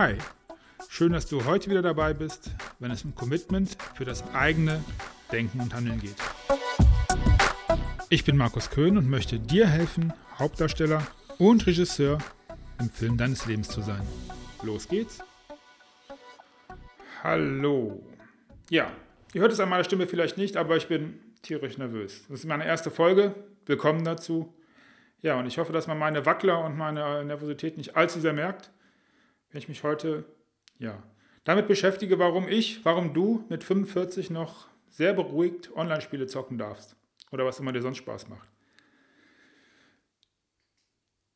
Hi, schön, dass du heute wieder dabei bist, wenn es um Commitment für das eigene Denken und Handeln geht. Ich bin Markus Köhn und möchte dir helfen, Hauptdarsteller und Regisseur im Film deines Lebens zu sein. Los geht's. Hallo. Ja, ihr hört es an meiner Stimme vielleicht nicht, aber ich bin tierisch nervös. Das ist meine erste Folge. Willkommen dazu. Ja, und ich hoffe, dass man meine Wackler und meine Nervosität nicht allzu sehr merkt, wenn ich mich heute, ja, damit beschäftige, warum ich, warum du mit 45 noch sehr beruhigt Online-Spiele zocken darfst. Oder was immer dir sonst Spaß macht.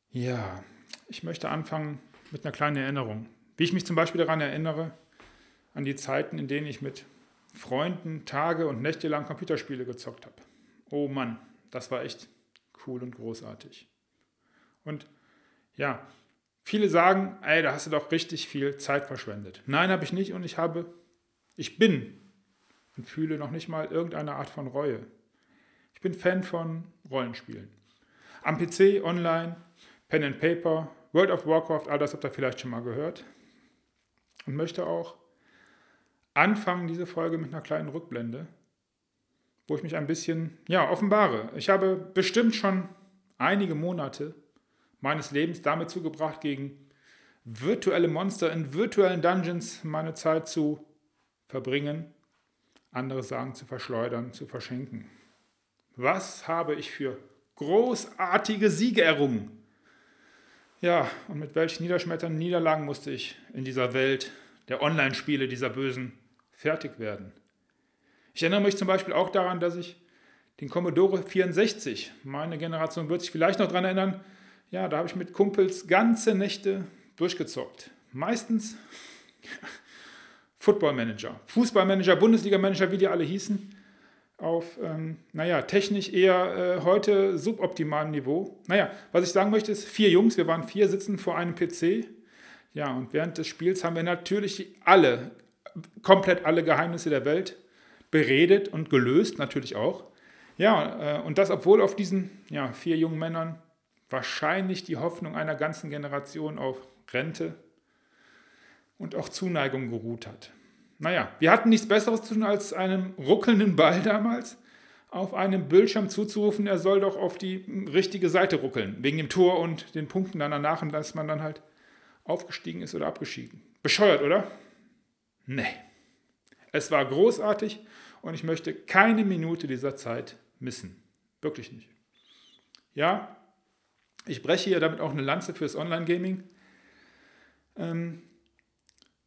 Ja, ich möchte anfangen mit einer kleinen Erinnerung. Wie ich mich zum Beispiel daran erinnere, an die Zeiten, in denen ich mit Freunden Tage und Nächte lang Computerspiele gezockt habe. Oh Mann, das war echt cool und großartig. Und ja, viele sagen, ey, da hast du doch richtig viel Zeit verschwendet. Nein, habe ich nicht und ich habe, ich bin und fühle noch nicht mal irgendeine Art von Reue. Ich bin Fan von Rollenspielen. Am PC, online, Pen and Paper, World of Warcraft, all das habt ihr vielleicht schon mal gehört. Und möchte auch anfangen, diese Folge mit einer kleinen Rückblende, wo ich mich ein bisschen, ja, offenbare. Ich habe bestimmt schon einige Monate meines Lebens damit zugebracht, gegen virtuelle Monster in virtuellen Dungeons meine Zeit zu verbringen, andere sagen zu verschleudern, zu verschenken. Was habe ich für großartige Siege errungen? Ja, und mit welchen niederschmetternden Niederlagen musste ich in dieser Welt der Online-Spiele dieser Bösen fertig werden? Ich erinnere mich zum Beispiel auch daran, dass ich den Commodore 64, meine Generation wird sich vielleicht noch daran erinnern, ja, da habe ich mit Kumpels ganze Nächte durchgezockt. Meistens Football-Manager, Fußballmanager, Bundesliga-Manager, wie die alle hießen auf, ähm, naja, technisch eher äh, heute suboptimalem Niveau. Naja, was ich sagen möchte, ist, vier Jungs, wir waren vier, sitzen vor einem PC. Ja, und während des Spiels haben wir natürlich alle, komplett alle Geheimnisse der Welt beredet und gelöst, natürlich auch. Ja, äh, und das, obwohl auf diesen ja, vier jungen Männern wahrscheinlich die Hoffnung einer ganzen Generation auf Rente und auch Zuneigung geruht hat. Naja, wir hatten nichts Besseres zu tun, als einem ruckelnden Ball damals auf einem Bildschirm zuzurufen, er soll doch auf die richtige Seite ruckeln, wegen dem Tor und den Punkten dann danach und dass man dann halt aufgestiegen ist oder abgestiegen. Bescheuert, oder? Nee. Es war großartig und ich möchte keine Minute dieser Zeit missen. Wirklich nicht. Ja, ich breche hier damit auch eine Lanze fürs Online-Gaming. Ähm,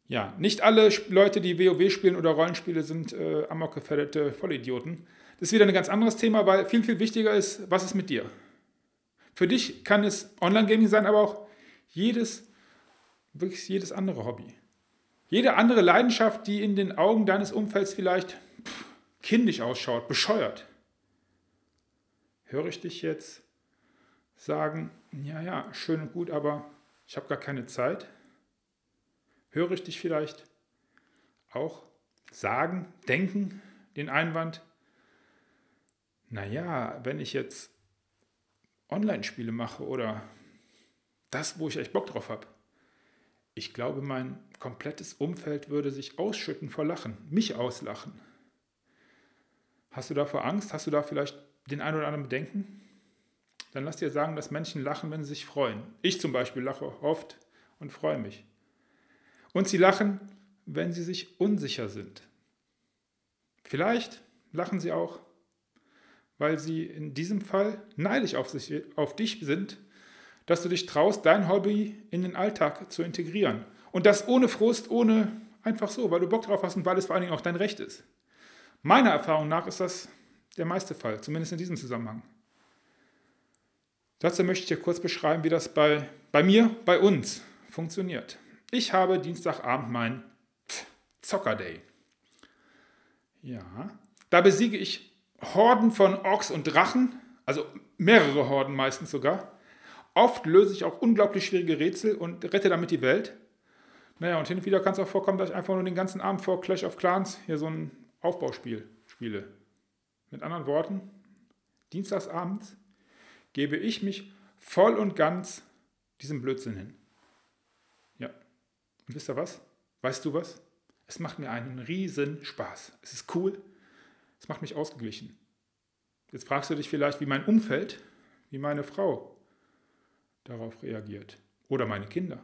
ja, nicht alle Leute, die WoW spielen oder Rollenspiele, sind äh, amokgefährdete Vollidioten. Das ist wieder ein ganz anderes Thema, weil viel, viel wichtiger ist, was ist mit dir? Für dich kann es Online-Gaming sein, aber auch jedes, wirklich jedes andere Hobby. Jede andere Leidenschaft, die in den Augen deines Umfelds vielleicht pff, kindisch ausschaut, bescheuert. Höre ich dich jetzt sagen, ja, ja, schön und gut, aber ich habe gar keine Zeit? höre ich dich vielleicht auch sagen, denken, den Einwand, naja, wenn ich jetzt Online-Spiele mache oder das, wo ich echt Bock drauf habe, ich glaube, mein komplettes Umfeld würde sich ausschütten vor Lachen, mich auslachen. Hast du davor Angst? Hast du da vielleicht den einen oder anderen Bedenken? Dann lass dir sagen, dass Menschen lachen, wenn sie sich freuen. Ich zum Beispiel lache oft und freue mich. Und sie lachen, wenn sie sich unsicher sind. Vielleicht lachen sie auch, weil sie in diesem Fall neidisch auf, sich, auf dich sind, dass du dich traust, dein Hobby in den Alltag zu integrieren. Und das ohne Frust, ohne einfach so, weil du Bock drauf hast und weil es vor allen Dingen auch dein Recht ist. Meiner Erfahrung nach ist das der meiste Fall, zumindest in diesem Zusammenhang. Dazu möchte ich dir kurz beschreiben, wie das bei, bei mir, bei uns funktioniert. Ich habe Dienstagabend mein Zocker-Day. Ja, da besiege ich Horden von Orks und Drachen, also mehrere Horden meistens sogar. Oft löse ich auch unglaublich schwierige Rätsel und rette damit die Welt. Naja, und hin und wieder kann es auch vorkommen, dass ich einfach nur den ganzen Abend vor Clash of Clans hier so ein Aufbauspiel spiele. Mit anderen Worten, dienstagsabends gebe ich mich voll und ganz diesem Blödsinn hin. Und wisst ihr was? Weißt du was? Es macht mir einen riesen Spaß. Es ist cool. Es macht mich ausgeglichen. Jetzt fragst du dich vielleicht, wie mein Umfeld, wie meine Frau darauf reagiert. Oder meine Kinder.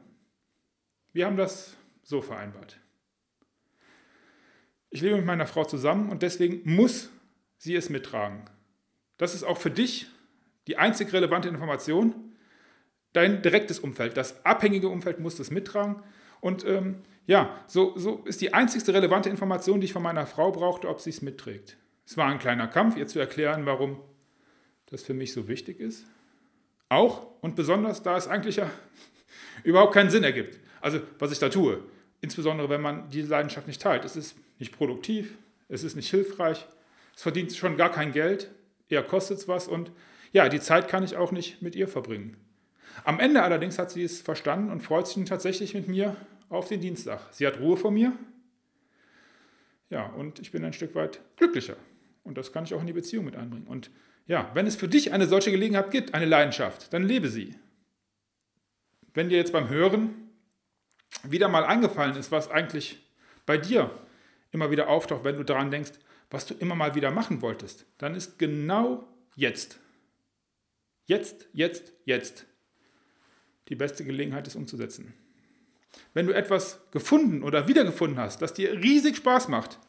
Wir haben das so vereinbart. Ich lebe mit meiner Frau zusammen und deswegen muss sie es mittragen. Das ist auch für dich die einzig relevante Information. Dein direktes Umfeld, das abhängige Umfeld muss das mittragen. Und ähm, ja, so, so ist die einzigste relevante Information, die ich von meiner Frau brauchte, ob sie es mitträgt. Es war ein kleiner Kampf, ihr zu erklären, warum das für mich so wichtig ist. Auch und besonders, da es eigentlich ja überhaupt keinen Sinn ergibt. Also, was ich da tue. Insbesondere, wenn man diese Leidenschaft nicht teilt. Es ist nicht produktiv, es ist nicht hilfreich, es verdient schon gar kein Geld, eher kostet es was und ja, die Zeit kann ich auch nicht mit ihr verbringen. Am Ende allerdings hat sie es verstanden und freut sich tatsächlich mit mir auf den Dienstag. Sie hat Ruhe vor mir. Ja, und ich bin ein Stück weit glücklicher. Und das kann ich auch in die Beziehung mit einbringen. Und ja, wenn es für dich eine solche Gelegenheit gibt, eine Leidenschaft, dann lebe sie. Wenn dir jetzt beim Hören wieder mal eingefallen ist, was eigentlich bei dir immer wieder auftaucht, wenn du daran denkst, was du immer mal wieder machen wolltest, dann ist genau jetzt, jetzt, jetzt, jetzt die beste Gelegenheit, es umzusetzen. Wenn du etwas gefunden oder wiedergefunden hast, das dir riesig Spaß macht,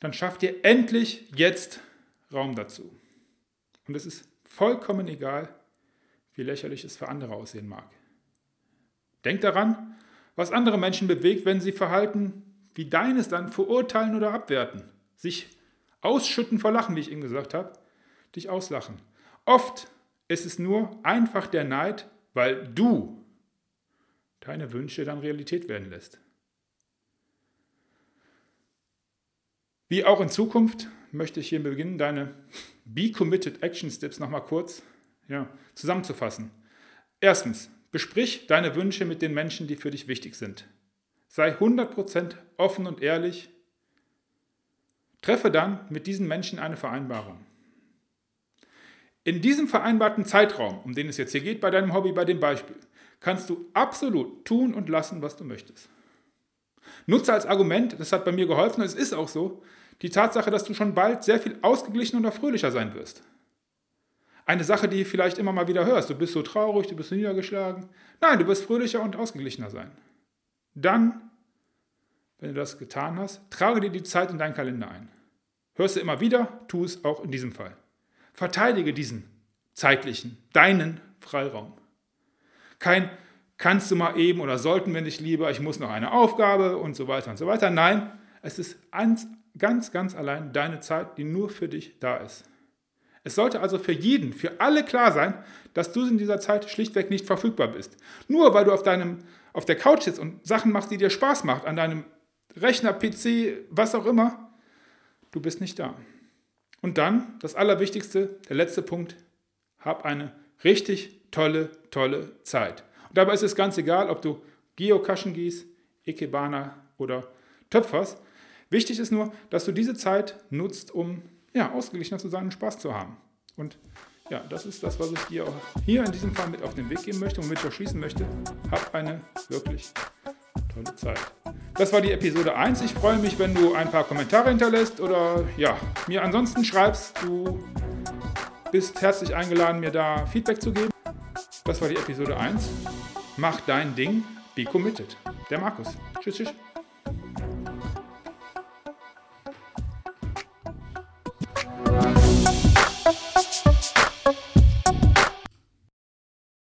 dann schaff dir endlich jetzt Raum dazu. Und es ist vollkommen egal, wie lächerlich es für andere aussehen mag. Denk daran, was andere Menschen bewegt, wenn sie Verhalten wie deines dann verurteilen oder abwerten, sich ausschütten vor Lachen, wie ich eben gesagt habe, dich auslachen. Oft ist es nur einfach der Neid, weil du deine Wünsche dann Realität werden lässt. Wie auch in Zukunft möchte ich hier beginnen, deine Be Committed Action Steps nochmal kurz ja, zusammenzufassen. Erstens, besprich deine Wünsche mit den Menschen, die für dich wichtig sind. Sei 100% offen und ehrlich. Treffe dann mit diesen Menschen eine Vereinbarung. In diesem vereinbarten Zeitraum, um den es jetzt hier geht bei deinem Hobby, bei dem Beispiel, kannst du absolut tun und lassen, was du möchtest. Nutze als Argument, das hat bei mir geholfen, und es ist auch so, die Tatsache, dass du schon bald sehr viel ausgeglichener oder fröhlicher sein wirst. Eine Sache, die du vielleicht immer mal wieder hörst, du bist so traurig, du bist so niedergeschlagen. Nein, du wirst fröhlicher und ausgeglichener sein. Dann, wenn du das getan hast, trage dir die Zeit in deinen Kalender ein. Hörst du immer wieder, tu es auch in diesem Fall. Verteidige diesen zeitlichen, deinen Freiraum. Kein kannst du mal eben oder sollten wir nicht lieber, ich muss noch eine Aufgabe und so weiter und so weiter. Nein, es ist ganz, ganz allein deine Zeit, die nur für dich da ist. Es sollte also für jeden, für alle klar sein, dass du in dieser Zeit schlichtweg nicht verfügbar bist. Nur weil du auf, deinem, auf der Couch sitzt und Sachen machst, die dir Spaß macht, an deinem Rechner, PC, was auch immer, du bist nicht da. Und dann, das Allerwichtigste, der letzte Punkt, hab eine richtig tolle, tolle Zeit. Und dabei ist es ganz egal, ob du Geocachen gehst, Ikebana oder Töpfers. Wichtig ist nur, dass du diese Zeit nutzt, um ja, ausgeglichener zu sein und Spaß zu haben. Und ja, das ist das, was ich dir auch hier in diesem Fall mit auf den Weg geben möchte und mit dir schließen möchte. Hab eine wirklich tolle Zeit. Das war die Episode 1. Ich freue mich, wenn du ein paar Kommentare hinterlässt oder ja, mir ansonsten schreibst. Du bist herzlich eingeladen, mir da Feedback zu geben. Das war die Episode 1. Mach dein Ding, be committed. Der Markus. Tschüss, tschüss.